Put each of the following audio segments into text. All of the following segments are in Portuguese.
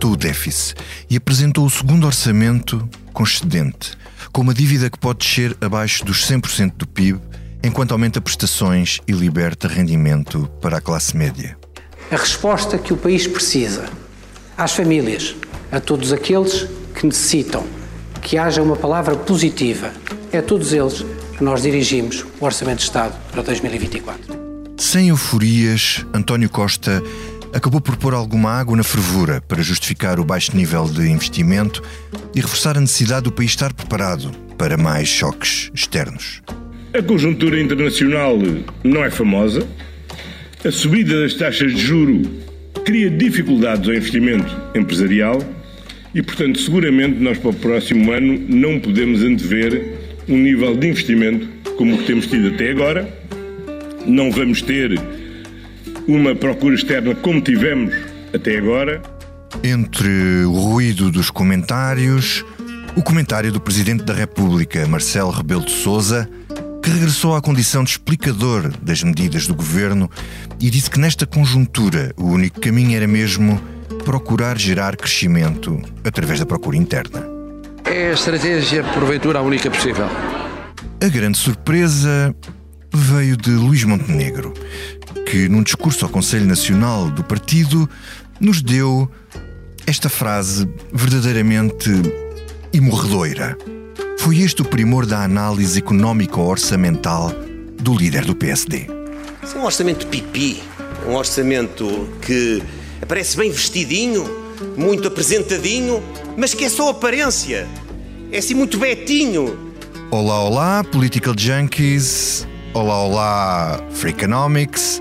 matou o déficit e apresentou o segundo orçamento com excedente, com uma dívida que pode descer abaixo dos 100% do PIB, enquanto aumenta prestações e liberta rendimento para a classe média. A resposta que o país precisa às famílias, a todos aqueles que necessitam que haja uma palavra positiva, é a todos eles que nós dirigimos o Orçamento de Estado para 2024. Sem euforias, António Costa acabou por pôr alguma água na fervura para justificar o baixo nível de investimento e reforçar a necessidade do país estar preparado para mais choques externos. A conjuntura internacional não é famosa. A subida das taxas de juro cria dificuldades ao investimento empresarial e, portanto, seguramente nós para o próximo ano não podemos antever um nível de investimento como o que temos tido até agora. Não vamos ter uma procura externa como tivemos até agora. Entre o ruído dos comentários, o comentário do Presidente da República, Marcelo Rebelo de Sousa, que regressou à condição de explicador das medidas do governo e disse que nesta conjuntura o único caminho era mesmo procurar gerar crescimento através da procura interna. É a estratégia, porventura, a única possível. A grande surpresa veio de Luís Montenegro, que, num discurso ao Conselho Nacional do partido, nos deu esta frase verdadeiramente imorredoira. Foi este o primor da análise económico-orçamental do líder do PSD. É um orçamento pipi, um orçamento que aparece bem vestidinho, muito apresentadinho, mas que é só aparência. É assim muito betinho. Olá, olá, Political Junkies. Olá, olá, Freakonomics.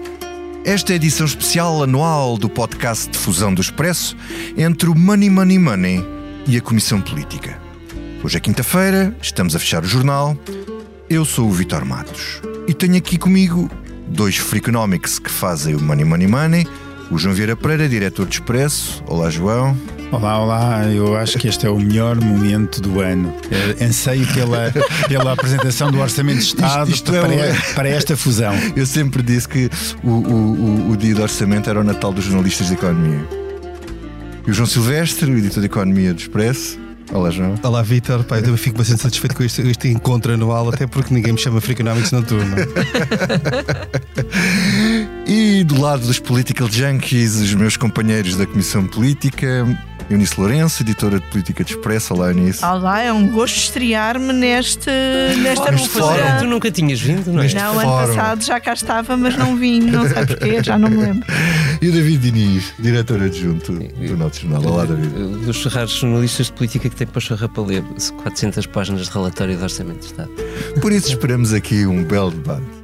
Esta é a edição especial anual do podcast de fusão do Expresso entre o Money, Money, Money e a Comissão Política. Hoje é quinta-feira, estamos a fechar o jornal. Eu sou o Vitor Matos e tenho aqui comigo dois Freakonomics que fazem o Money, Money, Money o João Vieira Pereira, diretor de Expresso. Olá, João. Olá, olá. Eu acho que este é o melhor momento do ano. É, anseio pela, pela apresentação do Orçamento de Estado isto, isto para, é um... para, esta fusão. Eu sempre disse que o, o, o, dia do orçamento era o Natal dos jornalistas de economia. E o João Silvestre, o editor de Economia do Expresso, Olá, João. Olá, Vitor. Pai, eu fico bastante satisfeito com este, este encontro anual, até porque ninguém me chama Freakonomics Noturno. e do lado dos Political Junkies, os meus companheiros da Comissão Política, Eunice Lourenço, editora de Política de Expresso. Olá, Eunice. Olá, é um gosto estrear-me neste, nesta fórum. Tu nunca tinhas vindo, não é? Não, ano fórum. passado já cá estava, mas não vim, não sei porquê, já não me lembro. E o David Diniz, diretor adjunto do nosso jornal. Olá, David. Dos raros jornalistas de política que tem para chorar para ler 400 páginas de relatório de Orçamento de Estado. Por isso esperamos aqui um belo debate.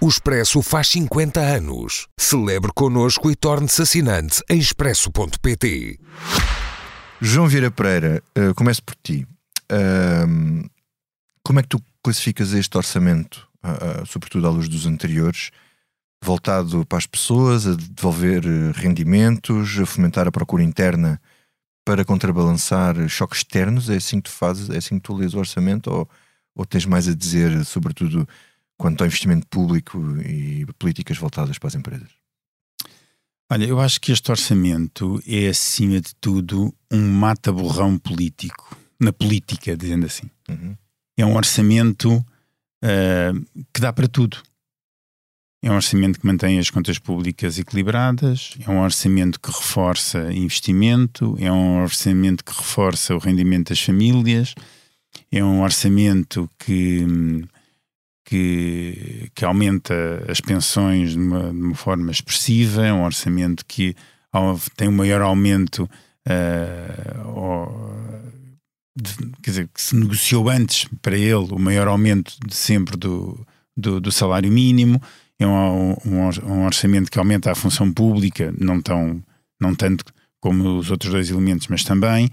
O Expresso faz 50 anos. Celebre connosco e torne-se assinante em expresso.pt. João Vieira Pereira, uh, começo por ti. Como é que tu classificas este orçamento, uh, sobretudo à luz dos anteriores, voltado para as pessoas, a devolver eh, rendimentos, a fomentar a procura interna para contrabalançar choques externos? É assim que tu fazes? É assim que tu lês o orçamento? Ou, ou tens mais a dizer, sobretudo, quanto ao investimento público e políticas voltadas para as empresas? Olha, eu acho que este orçamento é, acima de tudo, um mata-borrão político, na política, dizendo assim. Uhum. É um orçamento uh, que dá para tudo. É um orçamento que mantém as contas públicas equilibradas, é um orçamento que reforça investimento, é um orçamento que reforça o rendimento das famílias, é um orçamento que que, que aumenta as pensões de uma, de uma, forma expressiva, é um orçamento que tem um maior aumento, uh, de, quer dizer, que se negociou antes para ele o maior aumento de sempre do, do, do salário mínimo, é um, um, um, orçamento que aumenta a função pública, não, tão, não tanto como os outros dois elementos, mas também.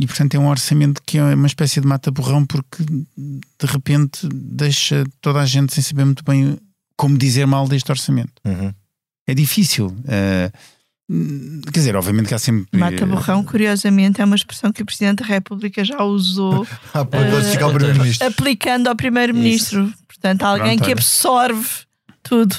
E, portanto, é um orçamento que é uma espécie de mata-borrão porque, de repente, deixa toda a gente sem saber muito bem como dizer mal deste orçamento. Uhum. É difícil. Uh, quer dizer, obviamente que há sempre. Mata-borrão, curiosamente, é uma expressão que o Presidente da República já usou. ah, uh. Aplicando ao Primeiro-Ministro. Portanto, alguém Pronto, que absorve tudo.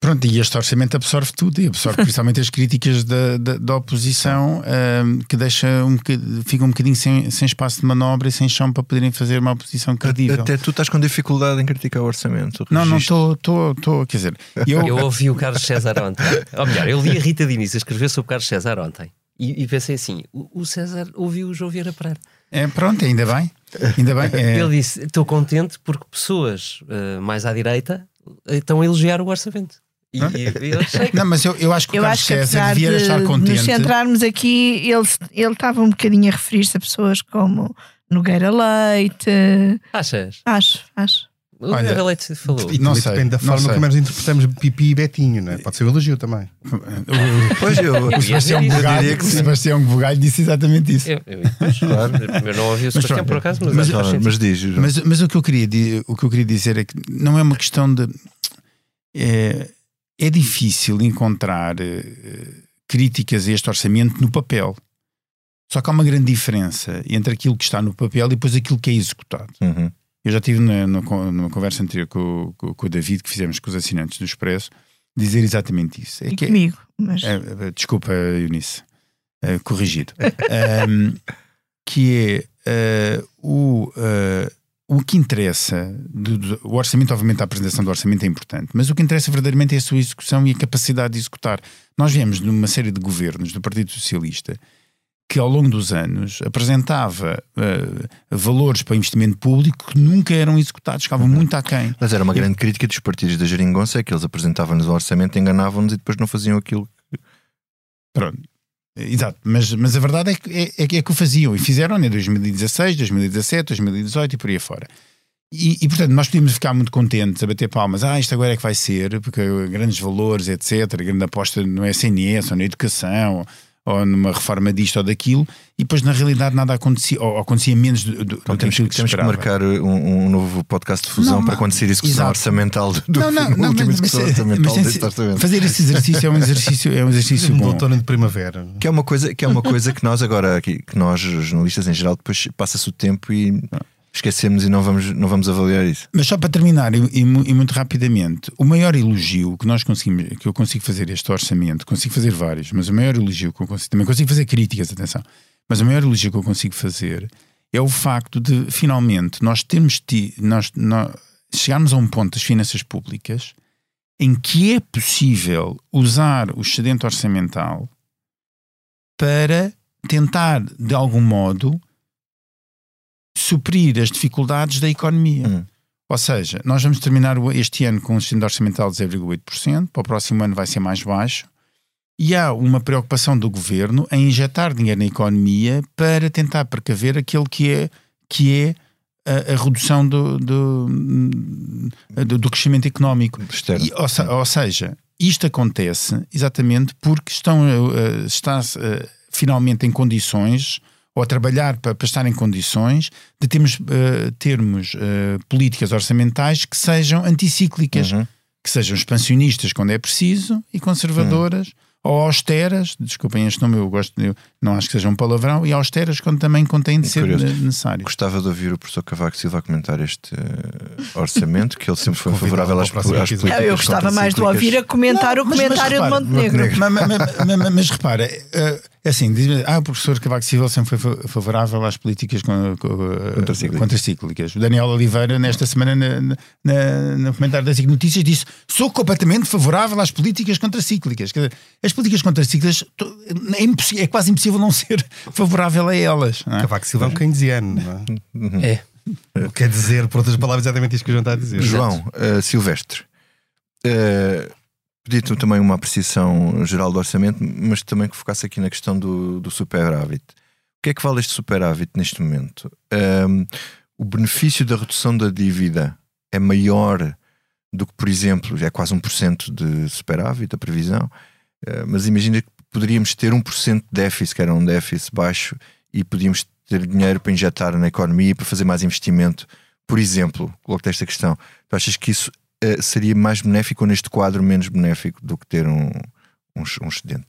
Pronto, e este orçamento absorve tudo, e absorve principalmente as críticas da, da, da oposição, ahm, que deixa um bocadinho, fica um bocadinho sem, sem espaço de manobra e sem chão para poderem fazer uma oposição credível. Até tu estás com dificuldade em criticar o orçamento. Não, não Registro. estou, estou, quer dizer, eu, Eu ouvi o Carlos César ontem. Ou melhor, eu li a Rita Diniz a escrever sobre o Carlos César ontem. E, e pensei assim: o, o César ouviu o João Vieira Pereira. é, pronto, ainda bem, ainda bem. é, Ele disse: Estou contente porque pessoas eh, mais à direita eh, estão a elogiar o orçamento. E, eu achei que não, mas eu, eu acho que o Eu Carlos acho que César devia de estar nos contente. centrarmos aqui, ele ele estava um bocadinho a referir-se a pessoas como Nogueira Leite. achas. Acho, acho. O Olha, Olha, Leite falou. E Não sei, depende da forma sei. como nós interpretamos Pipi e Betinho, não é? Pode ser um elogio também. Pois eu, O Sebastião Bugalho, que o. Sebastião Bugalho disse exatamente isso. Eu, eu, pois, eu não ouvi o Sebastião por acaso, mas, Mas- mas, mas diz. Mas, mas o, que eu queria, o que eu queria dizer é que não é uma questão de. É, é difícil encontrar eh, críticas a este orçamento no papel. Só que há uma grande diferença entre aquilo que está no papel e depois aquilo que é executado. Uhum. Eu já tive na- na numa conversa anterior com, com- com o David, que fizemos com os assinantes do Expresso, dizer exatamente isso. É E que é- comigo. Mas é, é, desculpa, Eunice, é, corrigido. Ahm, que é ah, o, ah, o que interessa, o orçamento, obviamente, a apresentação do orçamento é importante, mas o que interessa verdadeiramente é a sua execução e a capacidade de executar. Nós viemos de uma série de governos do Partido Socialista que ao longo dos anos apresentava ah, valores para investimento público que nunca eram executados, ficavam muito aquém. Mas era uma grande crítica dos partidos da Geringonça, é que eles apresentavam-nos o orçamento, enganavam-nos e depois não faziam aquilo. Pronto. Exato, mas, mas a verdade é que, é, é que- é o faziam e fizeram em 2016, 2017, 2018 e por aí fora. E, e, portanto, nós podíamos ficar muito contentes a bater palmas. Ah, isto agora é que vai ser, porque grandes valores, etc. Grande aposta no SNS ou na educação ou numa reforma disto ou daquilo. E depois, na realidade, nada acontecia, ou acontecia menos do, do, Então do temos, que temos que marcar um, um novo podcast de fusão Não, para sair a discussão exato. orçamental do, do Não, não, não, última mas, discussão mas- orçamental mas deste orçamento. fazer esse exercício é um exercício, é um exercício bom. outono de primavera. Que é uma coisa que, é uma coisa que nós agora, que, que nós, jornalistas em geral, depois passa-se o tempo e esquecemos e não vamos, não vamos avaliar isso. Mas só para terminar, e, e e muito rapidamente, o maior elogio que nós conseguimos, que eu consigo fazer este orçamento, consigo fazer vários, mas o maior elogio que eu consigo, também consigo fazer críticas, atenção, mas o maior elogio que eu consigo fazer é o facto de finalmente nós termos ti, nós, nós chegarmos a um ponto das finanças públicas em que é possível usar o excedente orçamental para tentar, de algum modo, suprir as dificuldades da economia. Hum. Ou seja, nós vamos terminar este ano com um excedente orçamental de 0,8%, para o próximo ano vai ser mais baixo, e há uma preocupação do governo em injetar dinheiro na economia para tentar precaver aquele que é, que é a, a redução do, do, do- do crescimento económico. Externo. E, ou, ou seja, isto acontece exatamente porque estão, eh, está eh, finalmente em condições, ou a trabalhar para, para estar em condições de termos, eh, termos eh, políticas orçamentais que sejam anticíclicas, Uhum. que sejam expansionistas quando é preciso e conservadoras. Ou austeras, desculpem este nome, eu gosto, eu não acho que seja um palavrão, e austeras quando também contém de ser Curioso. ne- necessário. Gostava de ouvir o professor Cavaco Silva comentar este eh, orçamento, que ele sempre foi favorável às, o às políticas eu gostava mais de ouvir a comentar o Não, mas- mas comentário repara, de Montenegro. Mas, mas- mas- mas- mas repara, eh, é assim, diz ah, o professor Cavaco Silva sempre foi fa- favorável às políticas con- con- Contracíclicas. O Daniel Oliveira, nesta semana, na, na- no comentário das SIC Notícias, disse: sou completamente favorável às políticas contracíclicas. Quer dizer, as políticas contracíclicas é, é quase impossível não ser favorável a elas. não é? Cavaco Silva é um keynesiano, não é? É. Quer dizer, por outras palavras, exatamente isto que o João está a dizer. João eh, Silvestre, eh, pedi-te também uma apreciação geral do orçamento, mas também que focasse aqui na questão do, do superávit. O que é que vale este superávit neste momento? Ehm, o benefício da redução da dívida é maior do que, por exemplo, é quase 1% de superávit, a previsão, eh, mas imagina que poderíamos ter 1% de déficit, que era um déficit baixo, e podíamos ter dinheiro para injetar na economia para fazer mais investimento. Por exemplo, coloco-te esta questão: tu achas que isso eh, seria mais benéfico ou neste quadro menos benéfico do que ter um, um, um excedente?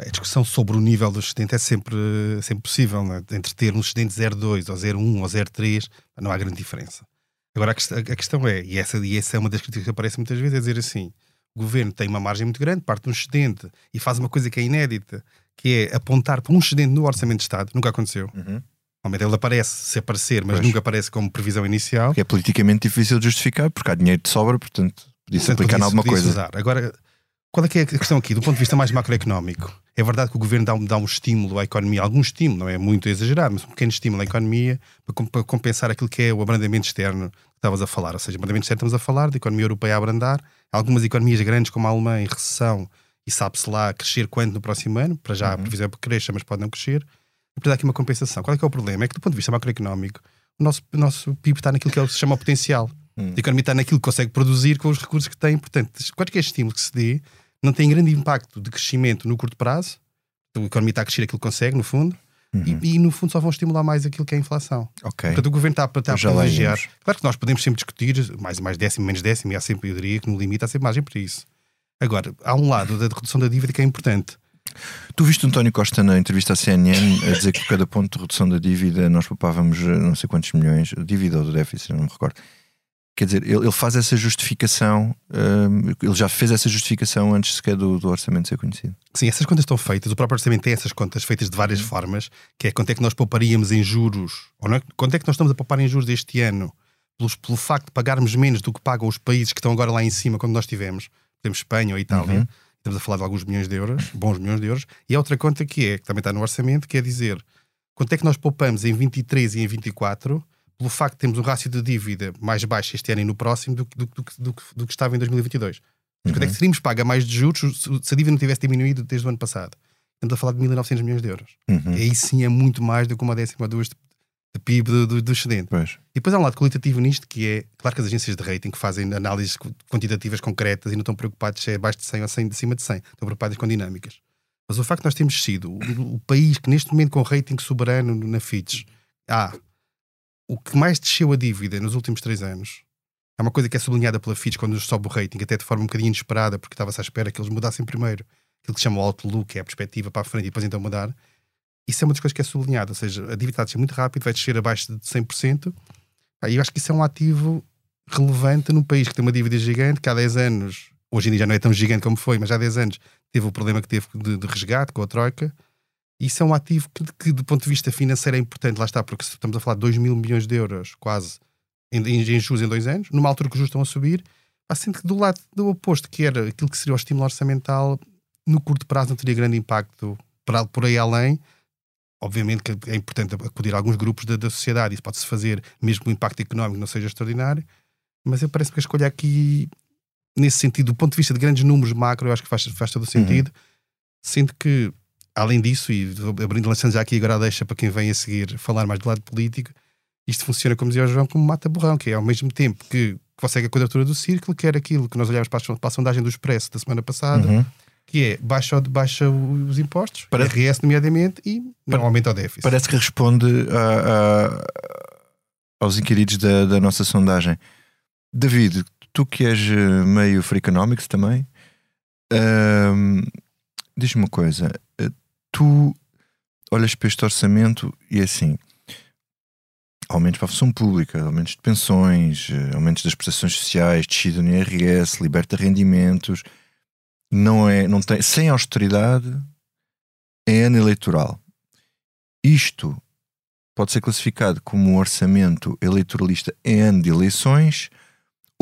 A discussão sobre o nível do excedente é sempre, sempre possível, não é? entre ter um excedente 0,2 ou 0,1 ou 0,3, não há grande diferença. Agora a questão, a questão é, e essa, e essa é uma das críticas que aparece muitas vezes, é dizer assim: o governo tem uma margem muito grande, parte de um excedente e faz uma coisa que é inédita, que é apontar para um excedente no Orçamento de Estado, nunca aconteceu. Uhum. Normalmente ele aparece, se aparecer, mas Pois. nunca aparece como previsão inicial. Que é politicamente difícil de justificar, porque há dinheiro de sobra, portanto, podia-se aplicar em alguma coisa. usar. Agora, qual é que é a questão aqui? Do ponto de vista mais macroeconómico, é verdade que o governo dá um, dá um estímulo à economia, algum estímulo, não é muito exagerado, mas um pequeno estímulo à economia para, para compensar aquilo que é o abrandamento externo que estavas a falar. Ou seja, abrandamento externo estamos a falar da economia europeia a abrandar, algumas economias grandes como a Alemanha em recessão e sabe-se lá crescer quando no próximo ano, para já a previsão é que cresça, mas pode não crescer. E portanto há aqui uma compensação. Qual é que é o problema? É que do ponto de vista macroeconómico, o nosso, o nosso PIB está naquilo que é se chama o potencial. A economia está naquilo que consegue produzir com os recursos que tem. Portanto, qualquer estímulo que se dê não tem grande impacto de crescimento no curto prazo. A economia está a crescer aquilo que consegue, no fundo. E, e, no fundo só vão estimular mais aquilo que é a inflação. Ok. Portanto, o governo está, a- está a privilegiar. Claro que nós podemos sempre discutir mais, mais décimo, menos décimo, e há sempre, eu diria que no limite há sempre margem para isso. Agora, há um lado da redução da dívida que é importante. Tu viste o António Costa na entrevista à CNN a dizer que por cada ponto de redução da dívida nós poupávamos eh, não sei quantos milhões, dívida ou do déficit, não me recordo. Quer dizer, ele, ele faz essa justificação, hum, ele já fez essa justificação antes sequer do, do orçamento ser conhecido. Sim, essas contas estão feitas. O próprio orçamento tem essas contas feitas de várias formas, que é quanto é que nós pouparíamos em juros, ou não é, quanto é que nós estamos a poupar em juros este ano, pelos, pelo facto de pagarmos menos do que pagam os países que estão agora lá em cima, quando nós tivemos, por exemplo, Espanha ou Itália. Uhum. Estamos a falar de alguns milhões de euros, bons milhões de euros. E há outra conta que é, que também está no orçamento, que é dizer quanto é que nós poupamos em 23 e em 24, pelo facto de termos um rácio de dívida mais baixo este ano e no próximo do, que- do, do, do, que- estava em 2022. Mas quanto é que teríamos paga mais de juros se a dívida não tivesse diminuído desde o ano passado? Estamos a falar de 1.900 milhões de euros. Uhum. E aí sim é muito mais do que uma décima ou duas de, de PIB do, do, do excedente. Pois. E depois há um lado qualitativo nisto que é, claro que as agências de rating que fazem análises qu- quantitativas concretas e não estão preocupados se é abaixo de 100 ou 100 acima de 100, estão preocupados com dinâmicas. Mas o facto de nós termos sido o, o país que neste momento com rating soberano na Fitch, há o que mais desceu a dívida nos últimos três anos, é uma coisa que é sublinhada pela Fitch quando nos sobe o rating, até de forma um bocadinho inesperada, porque estava-se à espera que eles mudassem primeiro aquilo que se chama o outlook, que é a perspectiva para a frente e depois então mudar. Isso é uma das coisas que é sublinhada, ou seja, a dívida está a descer muito rápido, vai descer abaixo de 100%. Pá, E eu acho que isso é um ativo relevante num país que tem uma dívida gigante, que há 10 anos, hoje em dia já não é tão gigante como foi, mas há 10 anos teve o problema que teve de, de resgate com a Troika. Isso é um ativo que, que, do ponto de vista financeiro, é importante, lá está, porque estamos a falar de 2 mil milhões de euros, quase, em, em, em juros em dois anos, numa altura que os juros estão a subir, sempre que do lado do oposto, que era aquilo que seria o estímulo orçamental, no curto prazo não teria grande impacto para, por aí além. Obviamente que é importante acudir a alguns grupos da, da sociedade, isso pode-se fazer mesmo que o impacto económico não seja extraordinário, mas eu parece que a escolha aqui, nesse sentido, do ponto de vista de grandes números macro, eu acho que faz, faz todo o sentido, sendo que, além disso, e abrindo lançando já aqui agora deixa para quem vem a seguir falar mais do lado político, isto funciona, como dizia o João, como mata borrão, que é ao mesmo tempo que consegue a quadratura do círculo, que era aquilo que nós olhámos para a, para a sondagem do Expresso da semana passada, Uhum. Que é baixa, baixa os impostos, Para- RS nomeadamente, e não aumenta o déficit. Parece que responde a- a- aos inquiridos da, da nossa sondagem. David, tu que és eh, meio Freakonomics também, ahm, diz-me uma coisa. eh, Tu olhas para este orçamento e é assim: aumentos para a função pública, aumentos de pensões, eh, aumentos das prestações sociais, descida no IRS, liberta rendimentos. Não é, não tem, sem austeridade, é ano eleitoral. Isto pode ser classificado como um orçamento eleitoralista em ano de eleições,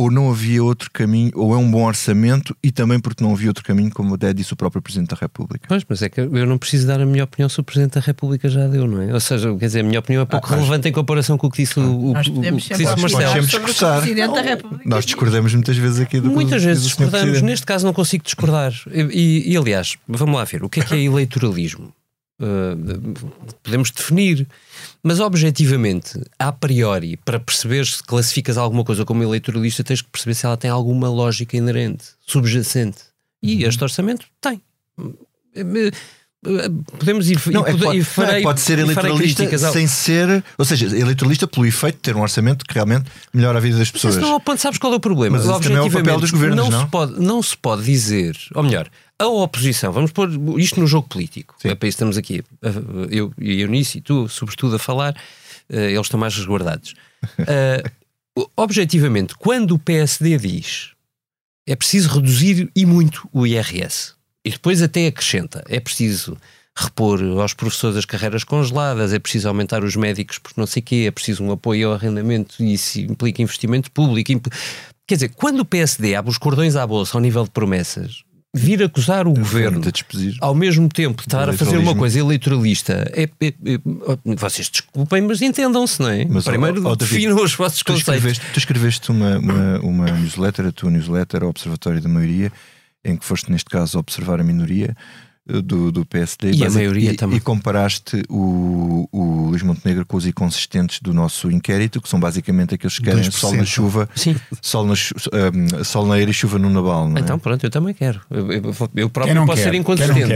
ou não havia outro caminho, ou é um bom orçamento e também porque não havia outro caminho, como até disse o próprio Presidente da República. Pois, mas é que eu não preciso dar a minha opinião se o Presidente da República já deu, não é? Ou seja, quer dizer, a minha opinião é pouco Ah, relevante em comparação com o que disse o, o, Nós o- podemos o que disse o Marcelo. Podemos sobre o discursar. Presidente da República. Nós discordamos muitas vezes aqui do Muitas vezes discordamos, neste caso não consigo discordar. E, e- e, aliás, vamos lá ver, o que é que é eleitoralismo? Uh, podemos definir, mas objetivamente, a priori, para perceber se classificas alguma coisa como eleitoralista, tens que perceber se ela tem alguma lógica inerente, subjacente. Uhum. E este orçamento tem. Podemos ir Não, é pode, farei, não, é que pode ser farei eleitoralista críticas sem ser, ou seja, eleitoralista pelo efeito de ter um orçamento que realmente melhora a vida das Mas pessoas. esse não ponto, sabes qual é o problema? Mas também é o papel Objetivamente, dos governos, não? Se pode, não se pode dizer, ou melhor, a oposição, vamos pôr isto no jogo político, Sim. é para isso que estamos aqui, eh, eu e Eunice e tu, sobretudo, a falar, eh, eles estão mais resguardados. Eh, objetivamente, quando o PSD diz é preciso reduzir e muito o IRS. E depois até acrescenta, é preciso repor aos professores as carreiras congeladas, é preciso aumentar os médicos por não sei quê, é preciso um apoio ao arrendamento e isso implica investimento público. impl- Quer dizer, quando o PSD abre os cordões à bolsa ao nível de promessas, vir acusar o governo de despedir. ao mesmo tempo de estar a fazer uma coisa eleitoralista, é, é- é- vocês desculpem, mas entendam-se, não é? Mas, Primeiro ó, ó, David, definam os vossos Tu conceitos. escreveste, tu escreveste uma, uma, uma newsletter, a tua newsletter, ao Observatório da Maioria, em que foste, neste caso, observar a minoria eh, do, do PSD E a maioria e, também. e comparaste o, o Luís Montenegro com os inconsistentes do nosso inquérito, que são basicamente aqueles que querem 2%. sol na chuva, Sim. sol na, um, sol na eira e chuva no Nabal. Não é? Então, pronto, eu também quero. Eu, eu- eu próprio posso quer? ser inconsistente.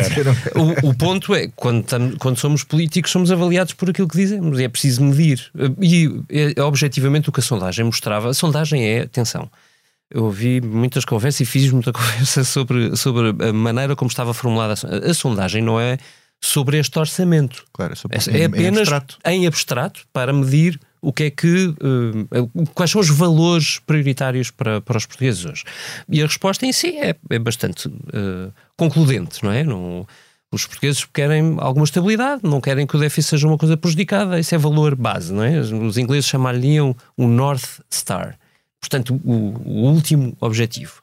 O, o ponto é, quando, tam- quando somos políticos, somos avaliados por aquilo que dizemos. E é preciso medir. E é, objetivamente o que a sondagem mostrava. A sondagem é, atenção, eu ouvi muitas conversas e fiz muita conversa sobre, sobre a maneira como estava formulada a a sondagem. Não é sobre este orçamento. Claro, é, só- É, em- é em apenas abstrato. em abstrato para medir o que é que eh, quais são os valores prioritários para, para os portugueses hoje. E a resposta em si é, é bastante eh, concludente, não é? Não, os portugueses querem alguma estabilidade, não querem que o déficit seja uma coisa prejudicada, isso é valor base, não é? Os ingleses chamariam o North Star, portanto, o, o último objetivo.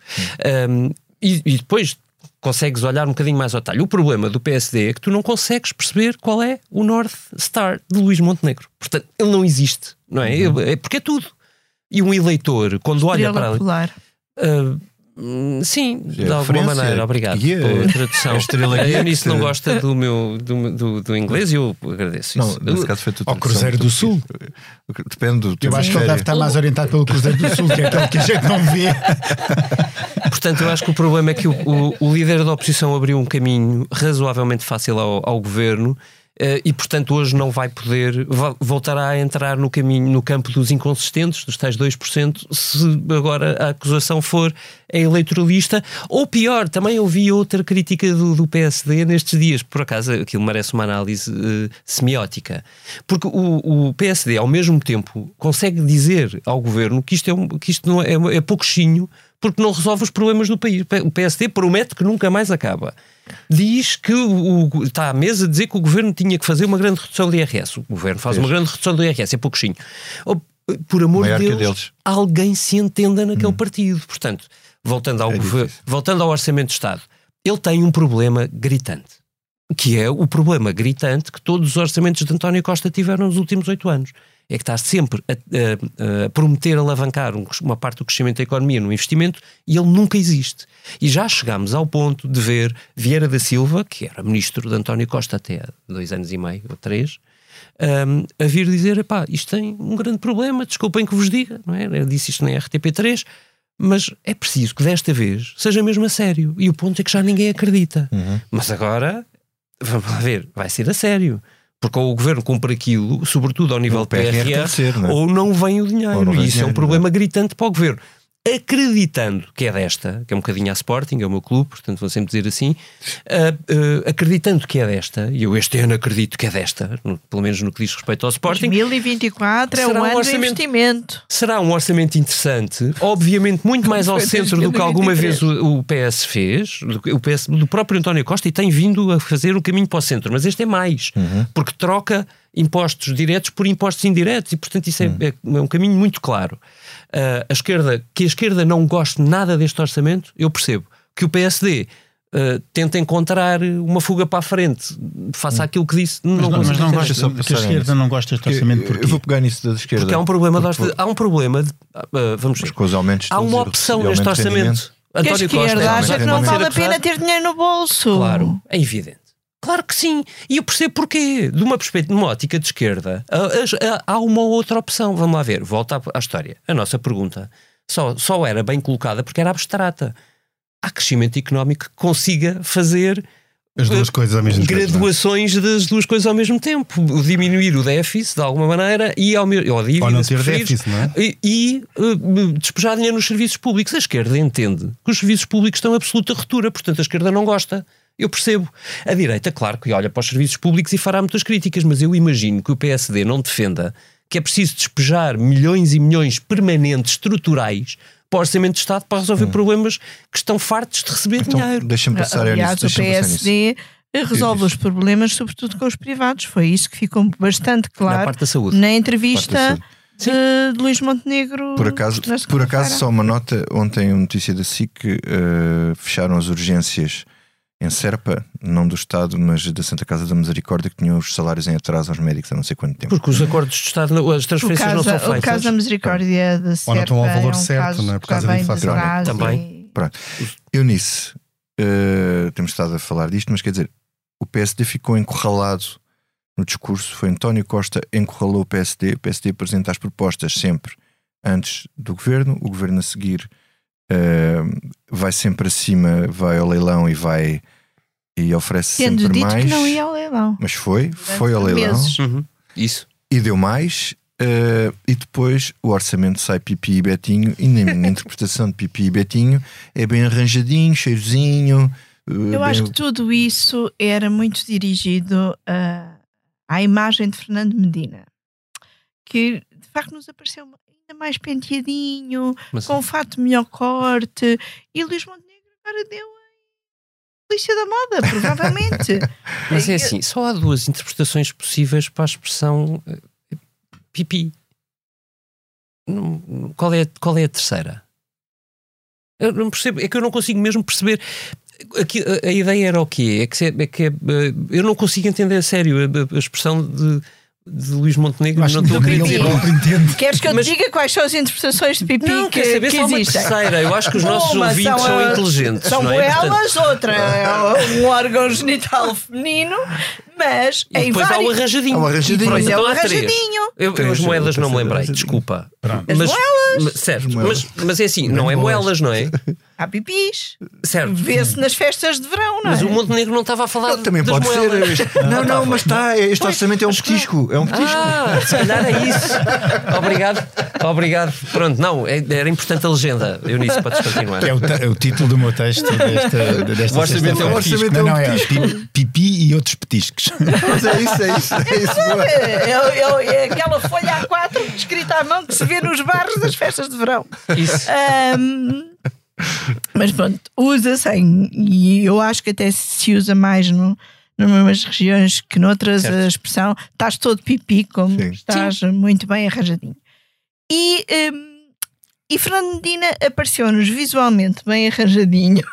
Um, e, e depois consegues olhar um bocadinho mais ao talho. O problema do PSD é que tu não consegues perceber qual é o North Star de Luís Montenegro. Portanto, ele não existe, não é? É porque é tudo. E um eleitor, quando olha Estrela para. polar. Hum, sim, É de alguma referência. maneira, obrigado Guia. pela tradução. É a estrela guia Eu que nisso te- não gosta do meu do, do, do inglês e eu agradeço Não, isso. nesse caso foi tudo Ao Cruzeiro do Sul. Depende do Eu acho que ele deve estar mais orientado pelo Cruzeiro do Sul, que é aquele que a gente não vê. Portanto, eu acho que o problema é que o, o- o líder da oposição abriu um caminho razoavelmente fácil ao, ao governo eh, e, portanto, hoje não vai poder, voltará a entrar no caminho, no campo dos inconsistentes, dos tais 2%, se agora a acusação for eleitoralista. Ou pior, também ouvi outra crítica do, do PSD nestes dias, por acaso aquilo merece uma análise eh, semiótica, porque o, o PSD, ao mesmo tempo, consegue dizer ao governo que isto é, um- que isto não é, é pouquinho porque não resolve os problemas do país. O PSD promete que nunca mais acaba. Diz que o, o- está à mesa a dizer que o governo tinha que fazer uma grande redução do IRS. O governo faz uma grande redução do IRS, é pouquinho. Por amor de Deus, deles. alguém se entenda naquele partido. Portanto, voltando ao, É gover- difícil. voltando ao Orçamento de Estado, ele tem um problema gritante. Que é o problema gritante que todos os orçamentos de António Costa tiveram nos últimos oito anos. É que está sempre a, a- a prometer alavancar um uma parte do crescimento da economia no investimento e ele nunca existe. E já chegámos ao ponto de ver Vieira da Silva, que era ministro de António Costa até há dois anos e meio ou três, um, a vir dizer: epá, isto tem um grande problema, desculpem que vos diga, não é? Eu disse isto na RTP3, mas é preciso que desta vez seja mesmo a sério. E o ponto é que já ninguém acredita. Mas agora, vamos lá ver, vai ser a sério. Porque ou o governo cumpre aquilo, sobretudo ao nível O de PRR PRR, ser, não é? ou não vem o dinheiro. Não e isso é um dinheiro, problema gritante para o governo. Acreditando que é desta, que é um bocadinho a Sporting, é o meu clube, portanto vou sempre dizer assim, ah, ah, acreditando que é desta, e eu este ano acredito que é desta, no- pelo menos no que diz respeito ao Sporting, 2024 é o um ano orçamento- do investimento. será um orçamento interessante, obviamente muito mais ao centro do que alguma vez 2023. o, o PS fez, do, o PS, do próprio António Costa, e tem vindo a fazer o caminho para o centro, mas este é mais, porque troca impostos diretos por impostos indiretos, e portanto isso é, é- é um caminho muito claro. Ah, a esquerda, que a esquerda não goste nada deste orçamento, eu percebo. Que o PSD ah, tenta encontrar uma fuga para a frente, faça aquilo que disse, Mas não, não, mas não gosta, só que a esquerda não gosta deste orçamento porque eu vou pegar nisso da esquerda. Porque há um problema, de, há um problema de, ah, vamos ver. Com os aumentos Há uma opção neste orçamento. Que a Costa esquerda acha que não vale a pena ter dinheiro no bolso. Claro, é evidente. Claro que sim. E eu percebo porquê. De uma perspectiva, de uma ótica de esquerda, há- uma outra opção. Vamos lá ver, volta à- história. A nossa pergunta só, só era bem colocada porque era abstrata. Há crescimento económico que consiga fazer As duas coisas ao mesmo tempo. é? graduações das duas coisas ao mesmo tempo. Diminuir o déficit de alguma maneira e ao mesmo ou, não ter déficit, não é? E, e, uh, despejar dinheiro nos serviços públicos. A esquerda entende que os serviços públicos estão em absoluta ruptura, portanto a esquerda não gosta. Eu percebo. A direita, claro que olha para os serviços públicos e fará muitas críticas, mas eu imagino que o PSD não defenda que é preciso despejar milhões e milhões permanentes, estruturais, para o Orçamento de Estado para resolver problemas que estão fartos de receber Então, dinheiro. deixa-me passar a Aliás, nisso. o. PSD resolve os problemas, sobretudo com os privados. Foi isso que ficou bastante Na claro parte da saúde. na entrevista de, de Luís Montenegro. Por acaso, na por acaso, só uma nota: ontem, uma notícia da SIC eh, fecharam as urgências em Serpa, não do Estado, mas da Santa Casa da Misericórdia, que tinham os salários em atraso aos médicos há não sei quanto tempo. Porque os acordos de Estado, as O transferências caso, não são o feitas. caso da misericórdia de Ou não estão ao Serpa valor é um certo, caso não é? Por causa da inflação. Também. e- Pronto. Eunice, eh, temos estado a falar disto, mas quer dizer, o PSD ficou encurralado no discurso. Foi António Costa encurralou o PSD. O PSD apresenta as propostas sempre antes do governo. O governo a seguir eh, vai sempre acima, vai ao leilão e vai e oferece Tendo sempre dito mais. que não ia ao leilão. Mas foi, foi ao Durante leilão meses. Uhum. Isso. e deu mais. eh, e depois o orçamento sai Pipi e Betinho, e na minha interpretação de Pipi e Betinho é bem arranjadinho, cheirosinho. eh, Eu bem- acho que tudo isso era muito dirigido a- à imagem de Fernando Medina, que de facto nos apareceu mais penteadinho, Mas, com um fato melhor corte, e Luís Montenegro agora deu a polícia da moda, provavelmente. mas é assim, só há duas interpretações possíveis para a expressão eh, pipi. Qual é, qual é a terceira? Eu não percebo, é que eu não consigo mesmo perceber. Aqui, a, a ideia era o quê? É que, se- é que é, eh, eu não consigo entender a sério a, a expressão de, de Luís Montenegro. Acho não estou a querer dizer. Queres que eu Mas- te diga quais são as interpretações de pipi Não, que, saber que uma existem? terceira. Eu acho que os nossos Uma ouvintes são, a- inteligentes. São não é? Portanto, elas, outra é um órgão genital feminino, mas e em depois há o vários... arranjadinho. Há o arranjadinho. Pronto, Pois é, o arranjadinho. Eu, Três, as moedas não me lembrei, desculpa. Pronto. As mas, moelas. mas- certo, As mas, mas é assim, não é moelas, não é? Há pipis. Certo. Vê-se nas festas de verão, não Mas é? o Montenegro não estava a falar Não, também das pode moelas. ser. este- Não, não, mas está. Este orçamento é um petisco. É um petisco. Ah, se calhar é isso. Obrigado, obrigado. Pronto, não, é- era importante a legenda. Eunice, podes continuar. É o, é o título do meu texto desta, desta O orçamento é um petisco. Não, não, é O pi- pipi e outros petiscos. Mas é isso, é isso. É isso. boa. É, é- é aquela folha A4 escrita à mão que se vê nos bares das festas de verão. Isso. Ahm, mas pronto, usa-se e eu acho que até se usa mais no, numas regiões que noutras Certo. a expressão estás todo pipi, como Sim. estás muito bem arranjadinho. E, ahm, e Fernando Medina apareceu-nos visualmente bem arranjadinho.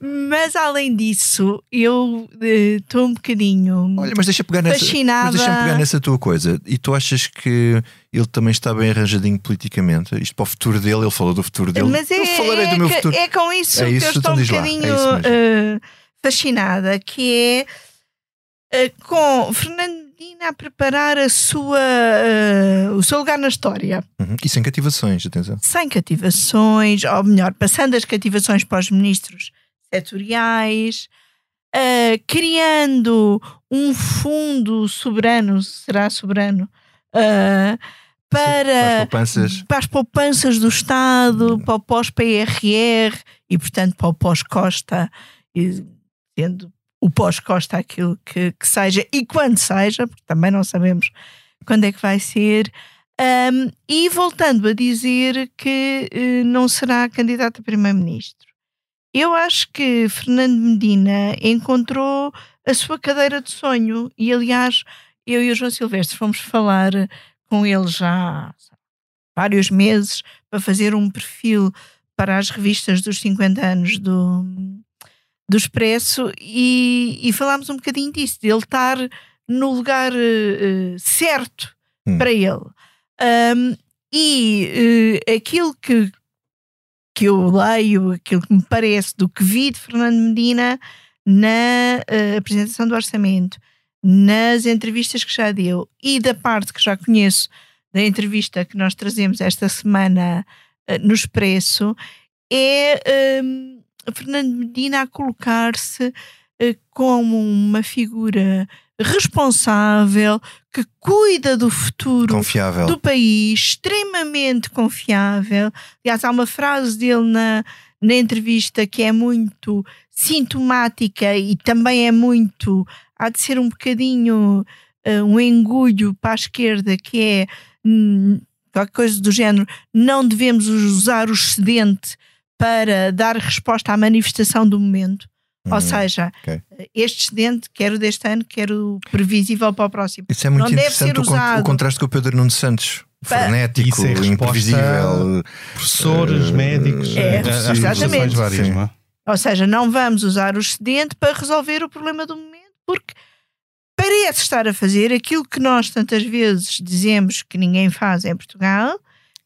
Mas além disso, eu estou um bocadinho. Olha, mas deixa pegar nessa, Fascinada. mas deixa pegar nessa tua coisa. E tu achas que ele também está bem arranjadinho politicamente? Isto para o futuro dele, ele falou do futuro dele. Mas é, eu falarei é do meu futuro. é com isso É que isso, eu estou um. É bocadinho eh, fascinada, que é eh, com Fernando A preparar a sua, eh, o seu lugar na história. Uhum. E sem cativações, atenção. Sem cativações, ou melhor, passando as cativações para os ministros setoriais, eh, criando um fundo soberano, será soberano, eh, Para as para, poupanças. para as poupanças do Estado, para o pós-PRR e, portanto, para o pós-Costa, sendo o pós-Costa aquilo que, que seja e quando seja, porque também não sabemos quando é que vai ser. Um, e voltando a dizer que eh, não será candidato a primeiro-ministro. Eu acho que Fernando Medina encontrou a sua cadeira de sonho e, aliás, eu e o João Silvestre fomos falar com ele já há vários meses para fazer um perfil para as revistas dos 50 anos do, do Expresso e, e falámos um bocadinho disso, de ele estar no lugar eh, certo Hum. para ele. Um, e eh, aquilo que, que eu leio, aquilo que me parece do que vi de Fernando Medina na eh, apresentação do orçamento, nas entrevistas que já deu e da parte que já conheço da entrevista que nós trazemos esta semana eh, no Expresso, é um, Fernando Medina a colocar-se eh, como uma figura responsável que cuida do futuro Confiável. do país, extremamente confiável. Aliás, há uma frase dele na, na entrevista que é muito sintomática e também é muito. há de ser um bocadinho uh, um engulho para a esquerda, que é. hum, qualquer coisa do género, não devemos usar o excedente para dar resposta à manifestação do momento. Ou Hum, seja, ok. este excedente, quer o deste ano, quer o previsível para o próximo. Isso é muito não deve interessante ser o, con- usado. o contraste com o Pedro Nuno Santos. Frenético, Isso é imprevisível. Professores, eh, médicos, É, às exatamente. várias, não é? Ou seja, não vamos usar o excedente para resolver o problema do momento, porque parece estar a fazer aquilo que nós tantas vezes dizemos que ninguém faz em Portugal,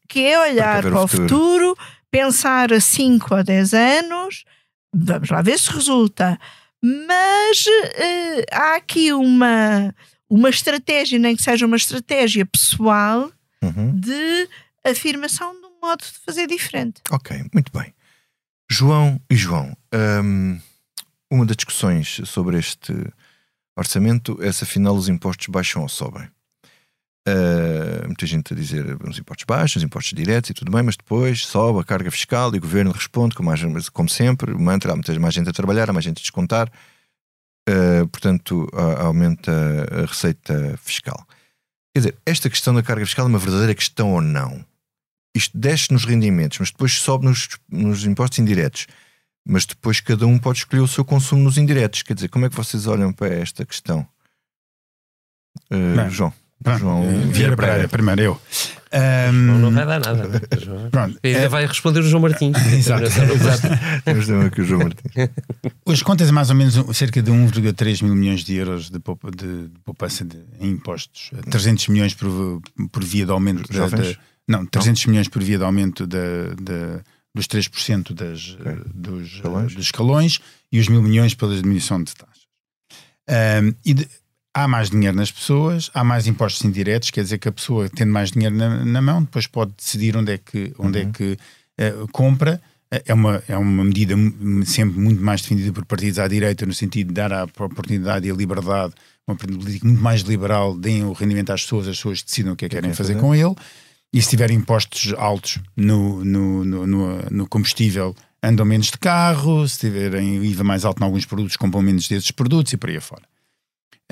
que é olhar Para para, o o futuro, pensar a 5 ou 10 anos, vamos lá ver se resulta. Mas eh, há aqui uma, uma estratégia, nem que seja uma estratégia pessoal, Uhum. de afirmação de um modo de fazer diferente. Ok, muito bem. João e João, hum, uma das discussões sobre este orçamento é se afinal os impostos baixam ou sobem. Uh, muita gente a dizer os impostos baixos, os impostos diretos e tudo bem, mas depois sobe a carga fiscal e o governo responde, como, mais- como sempre, o mantra, há muita mais gente a trabalhar, há mais gente a descontar, Uh, portanto, a- aumenta a receita fiscal. Quer dizer, esta questão da carga fiscal é uma verdadeira questão ou não? Isto desce nos rendimentos, mas depois sobe nos, nos impostos indiretos. Mas depois cada um pode escolher o seu consumo nos indiretos. Quer dizer, como é que vocês olham para esta questão? Uh, João. Pronto, João eh, Vieira Vieira Pereira, Pereira. primeiro eu. Não, não Ahm, vai dar nada. né? Pronto, Ainda eh, vai responder o João Martins. Exato. Temos também aqui o João Martins. As contas é mais ou menos um- cerca de 1,3 mil milhões de euros de, poupa- de- de poupança de- em impostos. 300 milhões por, por via de aumento da, da- Não, 300 milhões por via de aumento da, da- dos 3% das, Ok. dos, Escalões. dos escalões e os mil milhões pela diminuição de taxas. Ahm, e de- há mais dinheiro nas pessoas, há mais impostos indiretos, quer dizer que a pessoa, tendo mais dinheiro na, na mão, depois pode decidir onde é que, onde é que eh, compra. Eh, É uma, é uma medida sempre muito mais defendida por partidos à direita, no sentido de dar a oportunidade e a liberdade, uma política muito mais liberal, deem o rendimento às pessoas, as pessoas decidam o que é que querem querem fazer com ele. E se tiverem impostos altos no, no, no, no- no combustível, andam menos de carro, se tiverem IVA mais alto em alguns produtos, compram menos desses produtos e por aí afora.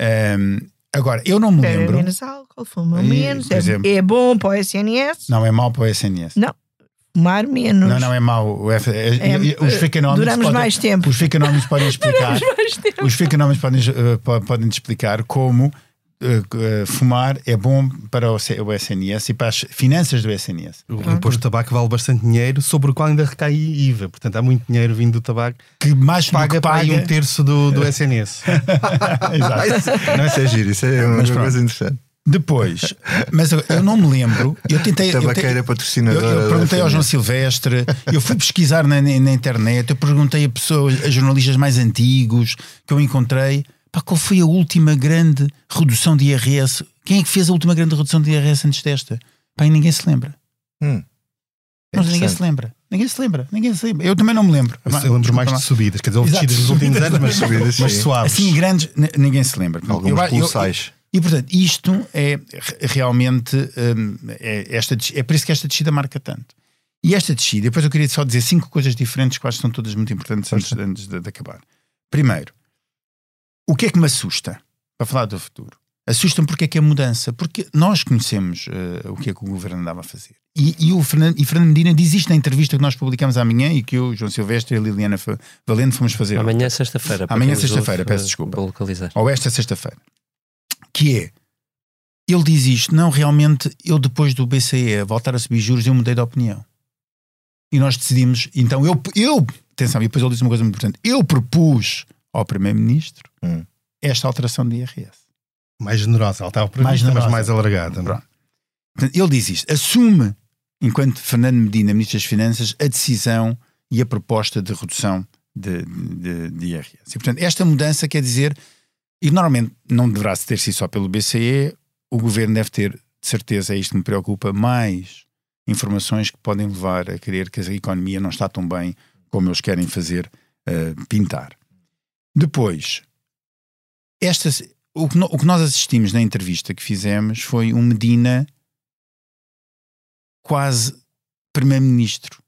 Ahm, agora, eu não me Bebem lembro. menos álcool, fumam Aí, menos, por exemplo. é, é bom para o SNS, Não é mau para o SNS. fumar menos. Não, não é mau. É- É, os económicos duramos podem, mais tempo. Os podem explicar. Mais tempo. os económicos podem, eh, po- podem te explicar como eh, eh, fumar é bom para o, C- o SNS e para as finanças do SNS. O imposto do tabaco vale bastante dinheiro, sobre o qual ainda recai IVA. Portanto, há muito dinheiro vindo do tabaco Que mais paga que paga. um terço do, do SNS. Exato. Não, isso é giro, isso é uma Mas pronto. coisa interessante. Depois, mas eu, eu não me lembro. Eu tentei. eu Tabaqueira Eu, patrocinadora. eu da perguntei ao. João Silvestre, eu fui pesquisar na, na- na internet, eu perguntei a pessoas, a jornalistas mais antigos que eu encontrei, pá, qual foi a última grande redução de IRS? Quem é que fez a última grande redução de IRS antes desta? Pá, e ninguém se lembra. Hum. Mas ninguém se lembra. Ninguém se lembra. Ninguém se lembra. Eu também não me lembro. Eu lembro mais de subidas, quer dizer, houve descidas nos últimos subidas. anos, mas, Subidas, mas suaves. Assim, grandes, ninguém se lembra. Alguns Eu- e portanto, isto é re- realmente hum, é, esta, é por isso que esta descida marca tanto. E esta descida, depois eu queria só dizer cinco coisas diferentes que eu acho que são todas muito importantes antes, antes de, de acabar. Primeiro, o que é que me assusta para falar do futuro? Assusta-me porque é que é mudança, porque nós conhecemos eh, o que é que o governo andava a fazer. E, e o Fernando, e Fernando Medina diz isto na entrevista que nós publicamos amanhã e que eu, João Silvestre e a Liliana Valente fomos fazer. Amanhã, sexta-feira. Amanhã, sexta-feira, peço desculpa. Localizar. ou esta sexta-feira, que é ele diz isto, não, realmente eu depois do BCE voltar a subir juros, eu mudei de opinião. E nós decidimos, então eu, eu atenção, e depois ele diz uma coisa muito importante, eu propus ao Primeiro-Ministro Hum. esta alteração de IRS. mais generosa. Ela estava prevista, Mais generosa. mas mais alargada. é? Pronto. Ele diz isto, assume, enquanto Fernando Medina, Ministro das Finanças, a decisão e a proposta de redução de, de, de IRS. E, portanto, esta mudança quer dizer, e normalmente não deverá ter sido só pelo BCE, o Governo deve ter, de certeza, é isto que me preocupa, mais informações que podem levar a crer que a economia não está tão bem como eles querem fazer eh, pintar. Depois, estas, o, que no- o que nós assistimos na entrevista que fizemos foi um Medina quase primeiro-ministro.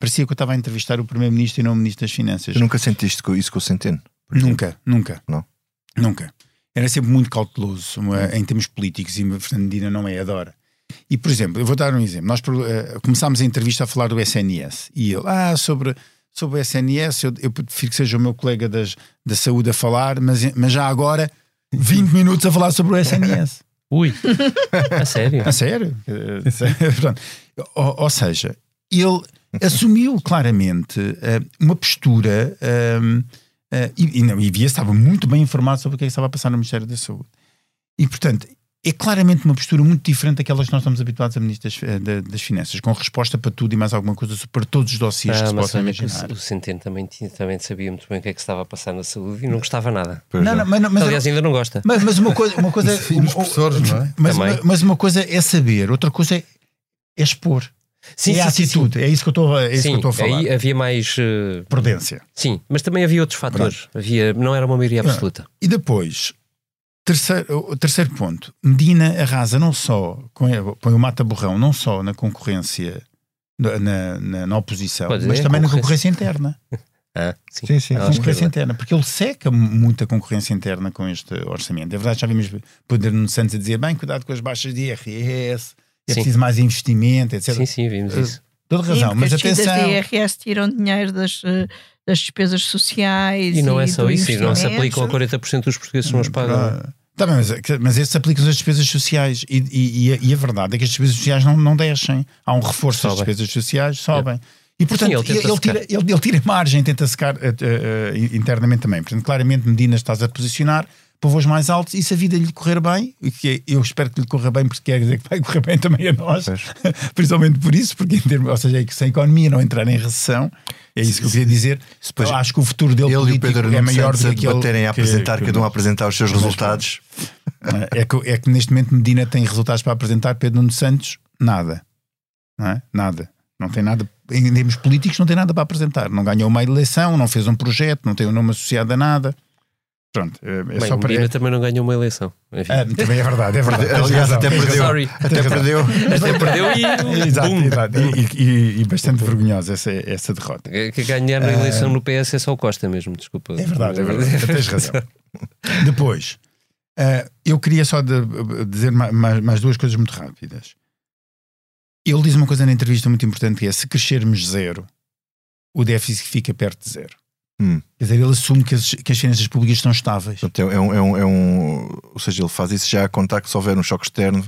Parecia que eu estava a entrevistar o primeiro-ministro e não o ministro das Finanças. Tu nunca sentiste isso com o Centeno? Nunca, nunca. Não? Nunca. Era sempre muito cauteloso uma- em termos políticos e Fernando Medina não é, adora. E, por exemplo, eu vou dar um exemplo. Nós uh, começámos a entrevista a falar do SNS e ele, ah, sobre, sobre o SNS, eu, eu prefiro que seja o meu colega das, da saúde a falar, mas, mas já agora 20 minutos a falar sobre o SNS. Ui, a sério? A sério? ou, ou, seja, ele assumiu claramente uh, uma postura uh, uh, e, e, não, e via estava muito bem informado sobre o que, é que estava a passar no Ministério da Saúde. E, portanto, é claramente uma postura muito diferente daquelas que nós estamos habituados a Ministro das, das, Finanças, com resposta para tudo e mais alguma coisa, para todos os dossiês ah, que se possam imaginar. O, o Centeno também, também sabia muito bem o que é que estava a passar na saúde e não gostava nada. Não, não, mas, mas, Aliás, ainda não gosta. Mas, mas uma coisa. Uma coisa Sim, os professores, não é? Mas, uma, mas uma coisa é saber, outra coisa é, é expor. Sim, é sim, a atitude, sim, sim. é isso que eu estou, é sim, que eu estou a falar. Aí havia mais uh... prudência. Sim, mas também havia outros fatores. Havia, não era uma maioria absoluta. E depois, Terceiro, o terceiro ponto, Medina arrasa não só, põe o Mata Borrão não só na concorrência, na, na, na oposição, Pode mas também na concorrência interna. Ah, sim. sim, sim. concorrência interna, porque ele seca muita concorrência interna com este orçamento. É verdade, já vimos Poder no Santos a dizer: bem, cuidado com as baixas de IRS, é sim. preciso mais investimento, etc. Sim, sim, vimos isso. Toda razão, mas atenção. As IRS tiram dinheiro das, eh, das despesas sociais. E não é só isso, não se aplicam a 40% dos portugueses que não os pagam. Tá mas, mas esses aplicam às despesas sociais e, e, e, a, e, a, verdade é que as despesas sociais não, não descem. Há um reforço das despesas sociais, sobem. É. E portanto, Sim, ele, ele, tira, ele, ele, tira margem, tenta secar uh, uh, internamente também. Portanto, claramente, Medina estás a posicionar para voos mais altos e se a vida lhe correr bem, e que eu espero que lhe corra bem, porque quer dizer que vai correr bem também a nós, principalmente por isso, porque em termos, ou seja, é que se a economia não entrar em recessão, é isso que eu queria dizer. Depois, acho que o futuro dele ele e o Pedro é maior do que. Baterem a apresentar, que, cada um a apresentar os seus resultados. É que, é que neste momento Medina tem resultados para apresentar, Pedro Nuno Santos, nada. Não é? Nada. Não tem nada, em termos políticos, não tem nada para apresentar. Não ganhou uma eleição, não fez um projeto, não tem um nome associado a nada. Pronto, é, é Bem, só para. Medina também não ganhou uma eleição. Ah, também é verdade, é verdade. Aliás, até perdeu. Sorry. Até perdeu. até perdeu e. exato, exato. E, e, e, bastante vergonhosa essa, essa derrota. Que ganhar na eleição no PS é só o Costa mesmo, desculpa. É verdade, é verdade. Tens razão. Depois, uh, eu queria só de, dizer mais, mais duas coisas muito rápidas. Ele diz uma coisa na entrevista muito importante que é: se crescermos zero, o déficit fica perto de zero. Hum. Quer dizer, ele assume que as, que as finanças públicas estão estáveis. É um, é, um, é um, ou seja, ele faz isso já a contar que se houver um choque externo,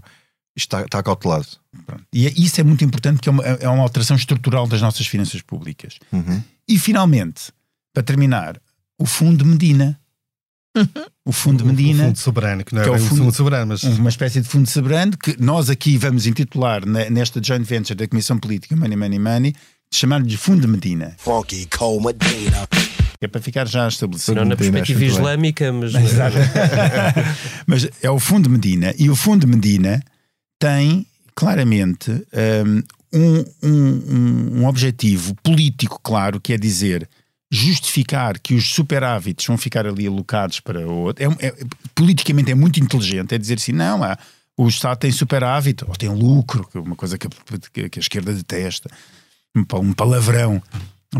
está, está cautelado. E é, isso é muito importante, porque é uma, é uma alteração estrutural das nossas finanças públicas. Uhum. E finalmente, para terminar, o Fundo Medina. O Fundo Medina. O Fundo Soberano, que não é, que é o fundo, fundo, Soberano, mas. Uma espécie de Fundo Soberano que nós aqui vamos intitular nesta joint venture da Comissão Política Money Money Money, chamar-lhe de Fundo Medina. Funky Cold Medina. É para ficar já estabelecido. Não na perspectiva islâmica, mas. mas é o Fundo Medina. E o Fundo Medina tem claramente um, um, um objetivo político claro, que é dizer justificar que os superávites vão ficar ali alocados para outro. É, é, politicamente é muito inteligente, é dizer assim, não, há, o Estado tem superávit, ou tem lucro, que é uma coisa que, que, que a esquerda detesta, um palavrão.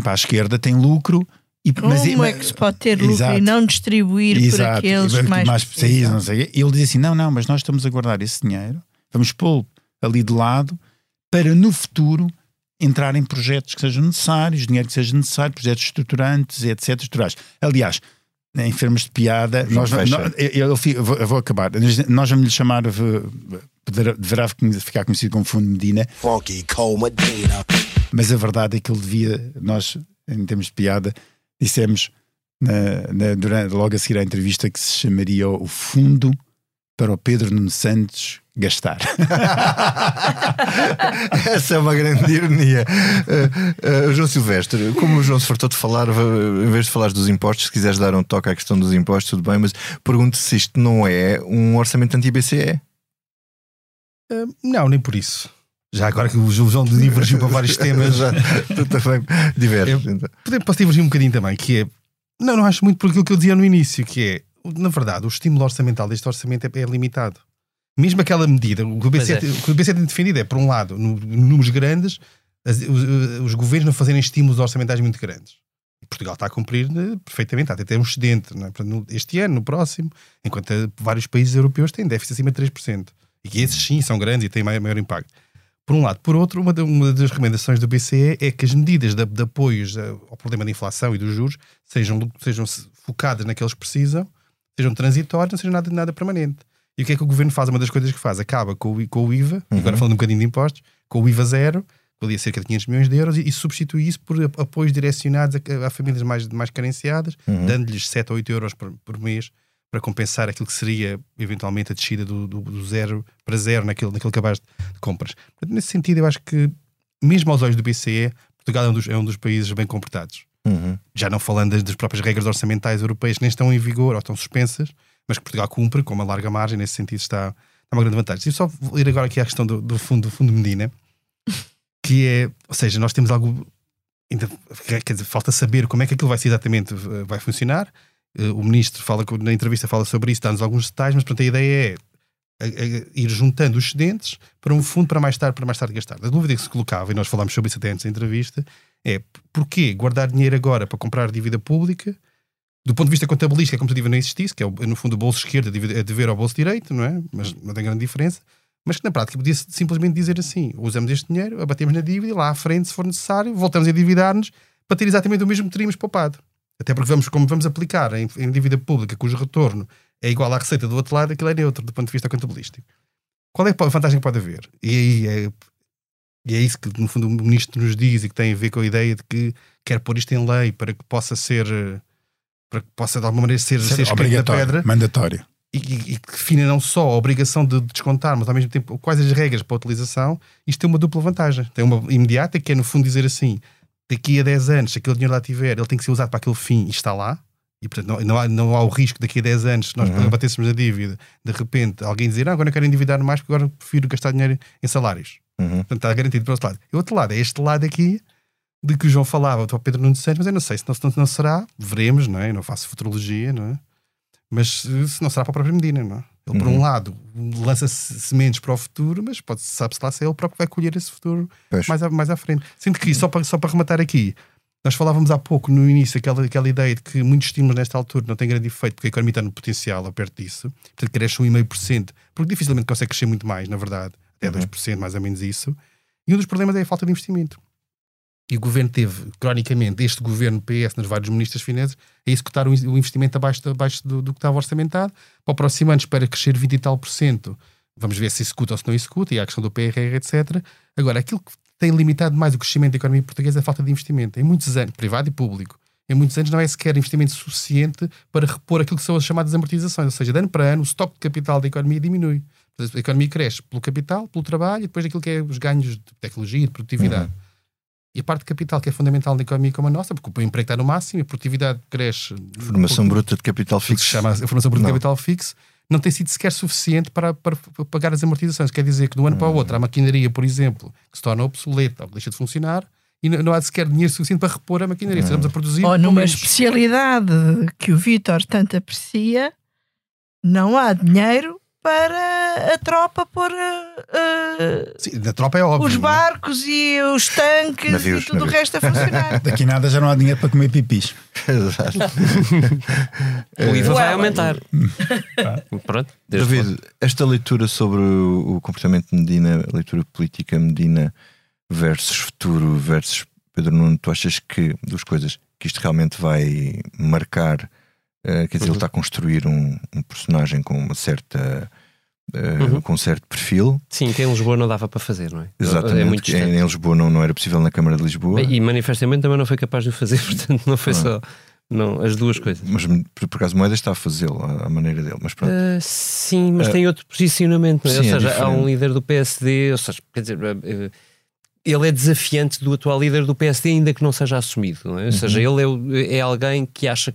Para a esquerda tem lucro, e, Como mas, é que se pode ter lucro exato, e não distribuir exato, por aqueles que mais, mais precisam? Não sei. Ele diz assim: não, não, mas nós estamos a guardar esse dinheiro, vamos pô-lo ali de lado para no futuro entrar em projetos que sejam necessários, dinheiro que seja necessário, projetos estruturantes, etc. Estruturais. Aliás, em termos de piada, nós, nós, eu, eu, vou, eu, vou, acabar. Nós vamos lhe chamar, deverá ficar conhecido como Fundo Medina. Funky Medina. Mas a verdade é que ele devia, nós, em termos de piada, dissemos na, na, durante, logo a seguir à entrevista que se chamaria o Fundo para o Pedro Nuno Santos gastar. Essa é uma grande ironia. Uh, uh, João Silvestre, como o João se fartou de falar, em vez de falar dos impostos, se quiseres dar um toque à questão dos impostos, tudo bem, mas pergunto se isto não é um orçamento anti-BCE. Uh, não, nem por isso. Já agora que o João divergiu para vários temas. Já, tu também diverges. Então. Posso divergir um bocadinho também, que é. Não, não acho muito por aquilo que eu dizia no início, que é. Na verdade, o estímulo orçamental deste orçamento é, é limitado. Mesmo aquela medida, o que o BCE, é. o que o BCE tem defendido é, por um lado, no, números grandes, as, os, os, governos não fazerem estímulos orçamentais muito grandes. E Portugal está a cumprir né, perfeitamente, até ter um excedente é? este ano, no próximo, enquanto vários países europeus têm déficit acima de 3%. E que esses sim são grandes e têm maior, maior impacto. Por um lado. Por outro, uma, de, uma das recomendações do BCE é que as medidas de, de apoios ao problema da inflação e dos juros sejam, sejam focadas naqueles que precisam, sejam transitórios, não sejam nada, nada permanente. E o que é que o governo faz? Uma das coisas que faz, acaba com o, com o IVA, uhum. agora falando um bocadinho de impostos, com o IVA zero, valia cerca de 500 milhões de euros, e, e substitui isso por apoios direcionados a, a famílias mais, mais carenciadas, uhum. dando-lhes 7 ou 8 euros por, por mês para compensar aquilo que seria eventualmente a descida do, do, do zero para zero naquele, naquele cabaz de compras. Portanto, nesse sentido, eu acho que, mesmo aos olhos do BCE, Portugal é um dos, é um dos países bem comportados. Uhum. Já não falando das, das, próprias regras orçamentais europeias que nem estão em vigor ou estão suspensas, mas que Portugal cumpre com uma larga margem, nesse sentido está, está uma grande vantagem. E só vou ir agora aqui à questão do, do fundo, do fundo Medina, que é, ou seja, nós temos algo ainda quer dizer, falta saber como é que aquilo vai ser exatamente vai funcionar. Eh, o ministro fala na entrevista fala sobre isso, dá-nos alguns detalhes, mas pronto, a ideia é ir juntando os excedentes para um fundo para mais tarde, para mais tarde gastar. A dúvida que se colocava, e nós falámos sobre isso até antes da entrevista, é porquê guardar dinheiro agora para comprar dívida pública do ponto de vista contabilístico, é como a dívida não existisse, que é, no fundo o bolso esquerdo é dever ao bolso direito, não é? Mas não tem grande diferença. Mas que na prática podia simplesmente dizer assim: usamos este dinheiro, abatemos na dívida lá à frente, se for necessário, voltamos a endividar-nos para ter exatamente o mesmo que teríamos poupado. Até porque vamos, como vamos aplicar em, em dívida pública cujo retorno é igual à receita do outro lado, aquilo é neutro do ponto de vista contabilístico. Qual é a vantagem que pode haver? E aí é, e é isso que, no fundo, o ministro nos diz e que tem a ver com a ideia de que quer pôr isto em lei para que possa ser, para que possa de alguma maneira ser, ser, ser obrigatório, pedra. mandatório. E, e, e, que define não só a obrigação de descontar, mas ao mesmo tempo quais as regras para a utilização, isto tem uma dupla vantagem. Tem uma imediata, que é no fundo dizer assim: daqui a 10 anos, se aquele dinheiro lá tiver, ele tem que ser usado para aquele fim e está lá. E portanto não, não, há, não há o risco daqui a 10 anos, se nós uhum. batêssemos a dívida, de repente alguém dizer, ah, agora eu quero endividar mais porque agora prefiro gastar dinheiro em salários. Uhum. Portanto está garantido para o outro lado. E o outro lado é este lado aqui de que o João falava, o Pedro Nunes Santos, mas eu não sei se não, não, não será, veremos, não é? Eu não faço futurologia, não é? Mas se não será para a própria Medina, não é? Ele, por um uhum. lado, lança sementes para o futuro, mas sabe-se lá se é ele próprio que vai colher esse futuro mais, à, mais à frente. Sendo que, só para, só para rematar aqui, nós falávamos há pouco, no início, aquela, aquela ideia de que muitos estímulos nesta altura não têm grande efeito, porque a economia está no potencial, a perto disso, portanto cresce 1,5%, porque dificilmente consegue crescer muito mais, na verdade, até uhum. 2%, mais ou menos isso. E um dos problemas é a falta de investimento. E o governo teve, cronicamente, este governo PS, nos vários ministros finanças, a executar o investimento abaixo, abaixo do, do, que estava orçamentado. Para o próximo ano espera crescer 20 e tal por cento. Vamos ver se executa ou se não executa, e há a questão do PRR, etc. Agora, aquilo que tem limitado mais o crescimento da economia portuguesa é a falta de investimento. Em muitos anos, privado e público, em muitos anos não é sequer investimento suficiente para repor aquilo que são as chamadas amortizações. Ou seja, de ano para ano, o estoque de capital da economia diminui. A economia cresce pelo capital, pelo trabalho e depois aquilo que é os ganhos de tecnologia, de produtividade. Uhum. E a parte de capital, que é fundamental na economia como a nossa, porque o emprego está no máximo, a produtividade cresce. Formação bruta de capital fixo. Se chama a formação bruta de capital fixo, não tem sido sequer suficiente para, para, para, pagar as amortizações. Quer dizer que de um ano para o outro, a maquinaria, por exemplo, que se torna obsoleta ou deixa de funcionar, e não há sequer dinheiro suficiente para repor a maquinaria. Estamos a produzir. Ou numa especialidade que o Vítor tanto aprecia, não há dinheiro para a tropa pôr uh, Sim, da tropa é óbvio, os é? barcos e os tanques navios, e tudo navios. o resto a funcionar. Daqui nada já não há dinheiro para comer pipis. Exato. o IVA vai aumentar. Pronto. David, esta leitura sobre o comportamento de Medina, a leitura política Medina versus futuro versus Pedro Nuno, tu achas que, duas coisas, que isto realmente vai marcar Uh, quer dizer, uhum. ele está a construir um, um personagem com uma certa. Uh, uhum. com um certo perfil. Sim, que em Lisboa não dava para fazer, não é? Exatamente. É em, em Lisboa não, não era possível na Câmara de Lisboa. E manifestamente também não foi capaz de o fazer, portanto não foi só. Não, as duas coisas. Mas por, por acaso Moedas está a fazê-lo à, maneira dele, mas pronto. Uh, sim, mas uh, tem outro posicionamento, não é? Sim, ou é seja, é há um líder do PSD, ou seja, quer dizer, ele é desafiante do atual líder do PSD, ainda que não seja assumido, não é? Ou seja, uhum. ele é, é alguém que acha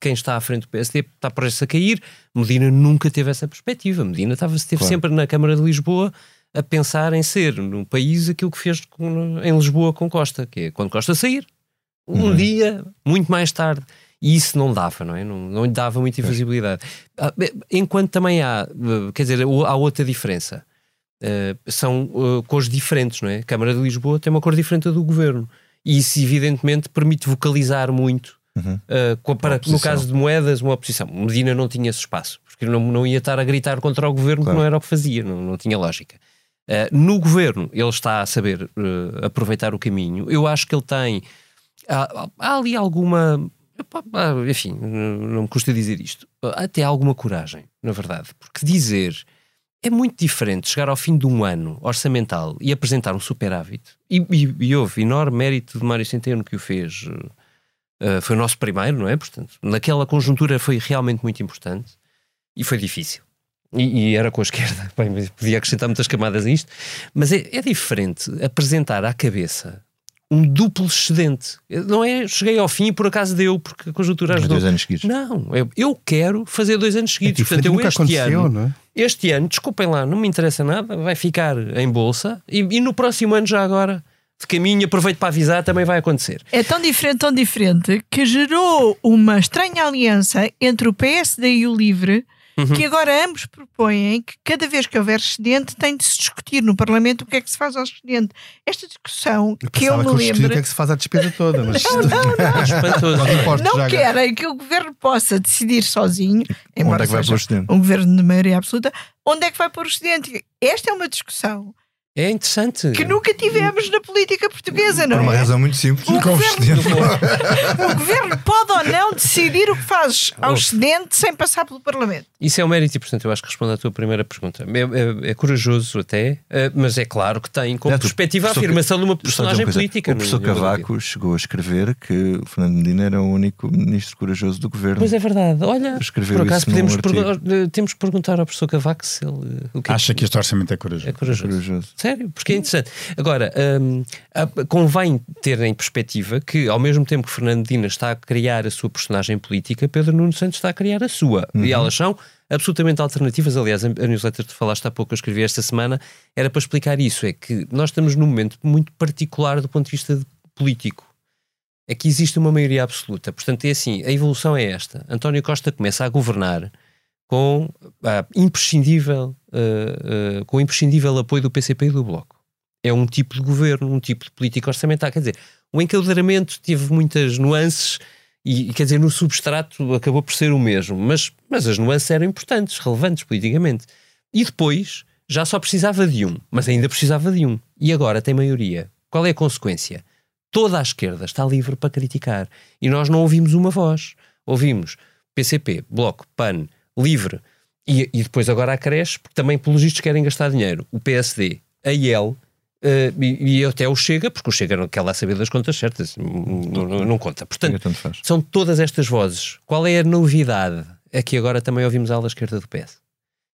quem está à frente do PSD está prestes a cair. Medina nunca teve essa perspectiva. Medina estava, esteve claro. sempre na Câmara de Lisboa a pensar em ser no país aquilo que fez com, em Lisboa com Costa, que é quando Costa sair, um uhum. dia, muito mais tarde. E isso não dava, não é? Não, não lhe dava muita visibilidade. Ah, enquanto também há, eh, quer dizer, há outra diferença. Uh, são uh, cores diferentes, não é? A Câmara de Lisboa tem uma cor diferente do governo. E isso, evidentemente, permite vocalizar muito Uhum. uh, para, no caso de moedas, uma oposição. Medina não tinha esse espaço, porque não, não ia estar a gritar contra o governo Claro. que não era o que fazia, não, não tinha lógica. Uh, no governo, ele está a saber uh, aproveitar o caminho. Eu acho que ele tem. Há, há ali alguma. Enfim, não me custa dizer isto. Até alguma coragem, na verdade. Porque dizer. É muito diferente chegar ao fim de um ano orçamental e apresentar um superávit. E, e, e houve enorme mérito de Mário Centeno que o fez. Uh, Uh, foi o nosso primeiro, não é? Portanto, naquela conjuntura foi realmente muito importante e foi difícil. E, e era com a esquerda. Bem, podia acrescentar muitas camadas a isto, mas é, é diferente apresentar à cabeça um duplo excedente. Não é cheguei ao fim e por acaso deu, porque a conjuntura ajudou. dois anos seguidos. Não, eu, eu quero fazer dois anos É seguidos. diferente, Portanto, eu nunca este aconteceu, ano, não é? este ano, desculpem lá, não me interessa nada, vai ficar em bolsa e, e no próximo ano já agora, de caminho, aproveito para avisar, também vai acontecer. É tão diferente, tão diferente, que gerou uma estranha aliança entre o PSD e o LIVRE, Uhum. que agora ambos propõem que cada vez que houver excedente tem de se discutir no Parlamento o que é que se faz ao excedente. Esta discussão que eu me que discutiam o lembro. que é que se faz à despesa toda, mas. Aos impostos Não já- querem que o governo possa decidir sozinho, embora Onde é que vai seja pôr o excedente? um governo de maioria absoluta, onde é que vai pôr o excedente. Esta é uma discussão É interessante. que nunca tivemos na política portuguesa, não Por uma é? razão muito simples. O governo- excedente. O governo pode ou não decidir o que faz ao Ouve. excedente sem passar pelo Parlamento. Isso é um mérito e, portanto, eu acho que respondo à tua primeira pergunta. É, é- é corajoso até, eh, mas é claro que tem como Aliás, o perspectiva a afirmação de uma uma personagem coisa. política. O professor não- não- Cavaco chegou a escrever que o Fernando Medina era o único ministro corajoso do governo. Pois é verdade. Olha, Escreveu por acaso podemos artigo. pergu- eh, temos que perguntar ao professor Cavaco se ele o que é Acha que este orçamento é corajoso? é corajoso. corajoso. Sério, porque é interessante. Agora, a- convém ter em perspectiva que, ao mesmo tempo que Fernando Medina está a criar a sua personagem política, Pedro Nuno Santos está a criar a sua. E elas são absolutamente alternativas. Aliás, a newsletter que tu falaste há pouco, eu escrevi esta semana, era para explicar isso. É que nós estamos num momento muito particular do ponto de vista de- político. É que existe uma maioria absoluta. Portanto, é assim, a evolução é esta. António Costa começa a governar com a imprescindível, uh, uh, com imprescindível apoio do PCP e do Bloco. É um tipo de governo, um tipo de política orçamental. Quer dizer, o enquadramento teve muitas nuances e, quer dizer, no substrato acabou por ser o mesmo, mas, mas as nuances eram importantes, relevantes politicamente. E depois já só precisava de um, mas ainda precisava de um. E agora tem maioria. Qual é a consequência? Toda a esquerda está livre para criticar. E nós não ouvimos uma voz. Ouvimos PCP, Bloco, PAN, Livre. E, e depois agora acresce, porque também pelos vistos querem gastar dinheiro. O PSD, a IEL eh, e, e até o Chega, porque o Chega não quer lá saber das contas certas, não, não- não conta. Portanto, são todas estas vozes. Qual é a novidade? É que agora também ouvimos a ala esquerda do PS.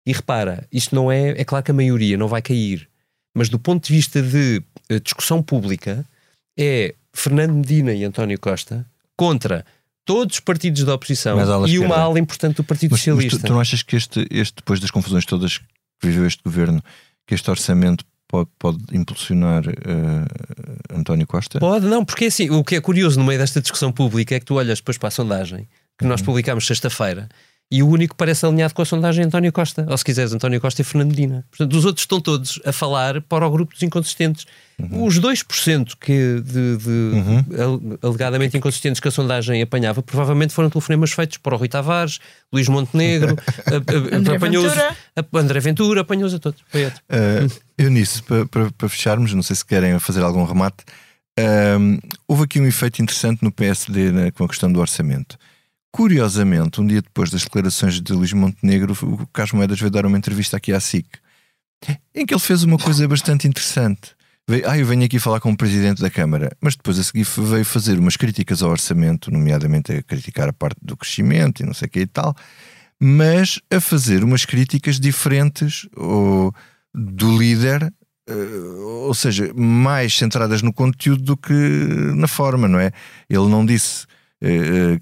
E repara, isto não é. É claro que a maioria não vai cair, mas do ponto de vista de eh, discussão pública, é Fernando Medina e António Costa contra todos os partidos da oposição e uma ala importante do Partido Mas, mas tu, Socialista. tu não achas que este, este, depois das confusões todas que viveu este governo, que este orçamento pode, pode impulsionar eh, António Costa? Pode, não, porque assim, o que é curioso no meio desta discussão pública é que tu olhas depois para a sondagem que Uhum. nós publicámos sexta-feira e o único que parece alinhado com a sondagem é António Costa, ou se quiseres, António Costa e Fernando Medina. Portanto, os outros estão todos a falar para o grupo dos inconsistentes. Uhum. Os 2% que de, de ale- alegadamente inconsistentes que a sondagem apanhava provavelmente foram telefonemas feitos para o Rui Tavares, Luís Montenegro, a- a- André Ventura. a- André Ventura, apanhou-os a todos. Uh, eu nisso, para, para, para fecharmos, não sei se querem fazer algum remate, um, houve aqui um efeito interessante no PSD né, com a questão do orçamento. Curiosamente, um dia depois das declarações de Luís Montenegro, o Carlos Moedas veio dar uma entrevista aqui à SIC, em que ele fez uma coisa bastante interessante. Veio, ah, eu venho aqui falar com o Presidente da Câmara, mas depois a seguir veio fazer umas críticas ao orçamento, nomeadamente a criticar a parte do crescimento e não sei o que e tal, mas a fazer umas críticas diferentes ou, do líder, eh, ou seja, mais centradas no conteúdo do que na forma, não é? Ele não disse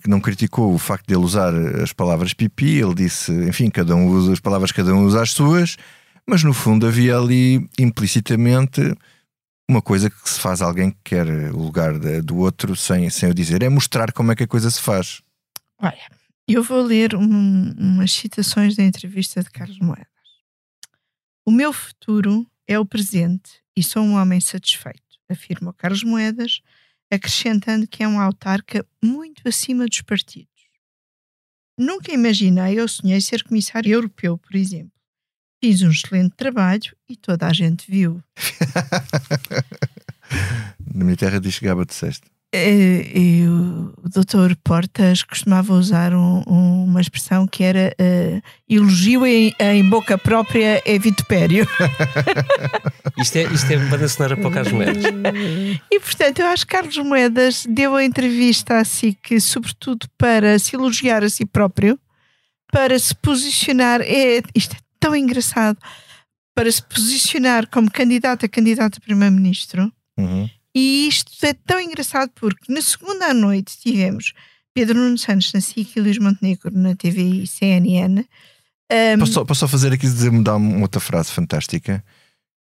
que não criticou o facto de ele usar as palavras pipi, ele disse, enfim, cada um usa as palavras, cada um usa as suas, mas no fundo havia ali implicitamente uma coisa que se faz alguém que quer o lugar do outro sem, sem o dizer, é mostrar como é que a coisa se faz. Olha, eu vou ler um- umas citações da entrevista de Carlos Moedas. O meu futuro é o presente e sou um homem satisfeito, afirma o Carlos Moedas acrescentando que é um autarca muito acima dos partidos. Nunca imaginei ou sonhei ser comissário europeu, por exemplo. Fiz um excelente trabalho e toda a gente viu. Na minha terra diz Gaba de sexta. Eh, e o doutor Portas costumava usar um- um- uma expressão que era eh, elogio em, em boca própria é vitupério. Isto é, isto é banda sonora para o Carlos Moedas. E portanto, eu acho que Carlos Moedas deu a entrevista a SIC, sobretudo para se elogiar a si próprio, para se posicionar. É, isto é tão engraçado. Para se posicionar como candidato a candidato a primeiro-ministro. Uhum. E isto é tão engraçado porque na segunda à noite tivemos Pedro Nuno Santos na SIC e Luís Montenegro na TV e CNN. Um, Posso, só, posso só fazer aqui dizer mudar uma outra frase fantástica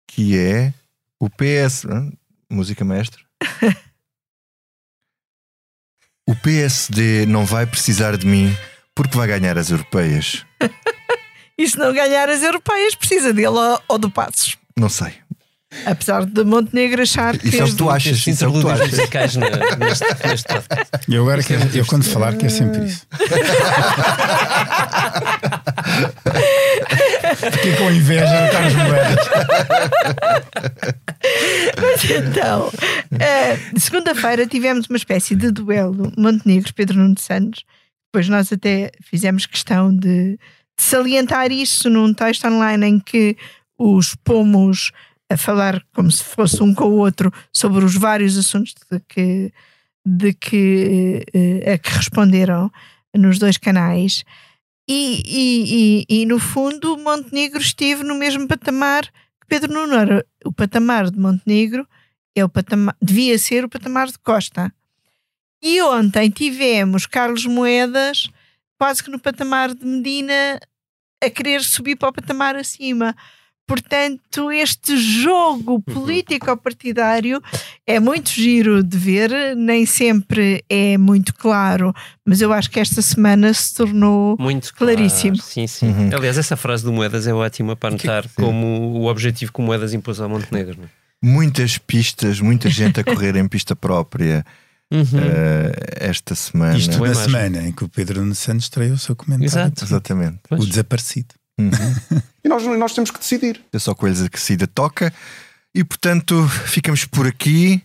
que é o PS. Música mestre. o PSD não vai precisar de mim porque vai ganhar as europeias. E se não ganhar as europeias, precisa dele ou, ou do Passos. Não sei. Apesar de Montenegro achar que. Isso é o que tu achas. Isso é o que tu achas. musicais neste, neste. Eu agora quero, eu quando falar quero sempre isso. Fiquei com inveja do Carlos Moedas. Mas então, eh, segunda-feira tivemos uma espécie de duelo Montenegro-Pedro Nuno Santos. Depois nós até fizemos questão de, de salientar isso num texto online em que os pomos a falar como se fosse um com o outro sobre os vários assuntos de que, de que, eh, a que responderam nos dois canais. E, e, e, e, no fundo, Montenegro esteve no mesmo patamar que Pedro Nuno. Ora, o patamar de Montenegro é o patamar, devia ser o patamar de Costa. E ontem tivemos Carlos Moedas quase que no patamar de Medina a querer subir para o patamar acima. Portanto, este jogo político-partidário é muito giro de ver, nem sempre é muito claro, mas eu acho que esta semana se tornou Muito claro. claríssimo. Sim, sim. Uhum. Aliás, essa frase do Moedas é ótima para notar como o objetivo que o Moedas impôs ao Montenegro. não é? Muitas pistas, muita gente a correr em pista própria Uhum. eh, esta semana. Isto na semana em que o Pedro Nuno Santos estreou o seu comentário. Exato. Exatamente. O desaparecido. Uhum. E nós, nós temos que decidir. É só coisas que Cida toca. E portanto, ficamos por aqui.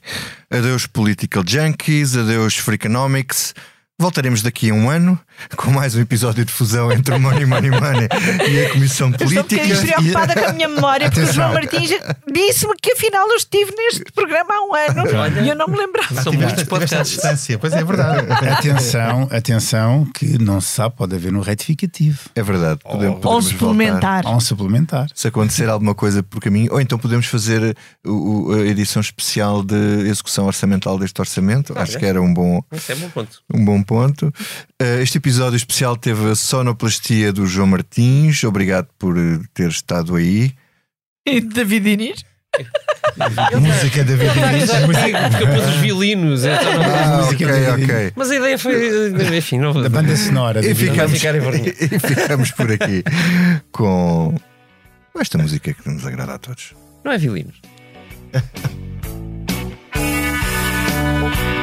Adeus Political Junkies, adeus Freakonomics. Voltaremos daqui a um ano com mais um episódio de fusão entre o Money Money Money e a Comissão Eu estou um Política. bocadinho preocupada com a minha memória, porque o Atenção. João Martins disse-me que afinal eu estive neste programa há um ano e eu não me lembrava. São muitos podcasts. distância, pois é verdade. Atenção, atenção, que não se sabe, pode haver um retificativo. É verdade. Podemos, Ou podemos suplementar. Ou um suplementar. Se acontecer alguma coisa por caminho, ou então podemos fazer o- o- a edição especial de execução orçamental deste orçamento. Acho é? que era um bom, Esse é um bom ponto. um bom ponto. Uh, este episódio especial teve a sonoplastia do João Martins. Obrigado por uh, ter estado aí. E David Inês? Música da vida. Porque eu pus os violinos. Então não... Ah, música ok, ok. Mas a ideia foi. Enfim, não vou. Da banda sonora. E ficamos, ficar em vergonha. e ficamos por aqui com esta música que nos agrada a todos. Não é violinos.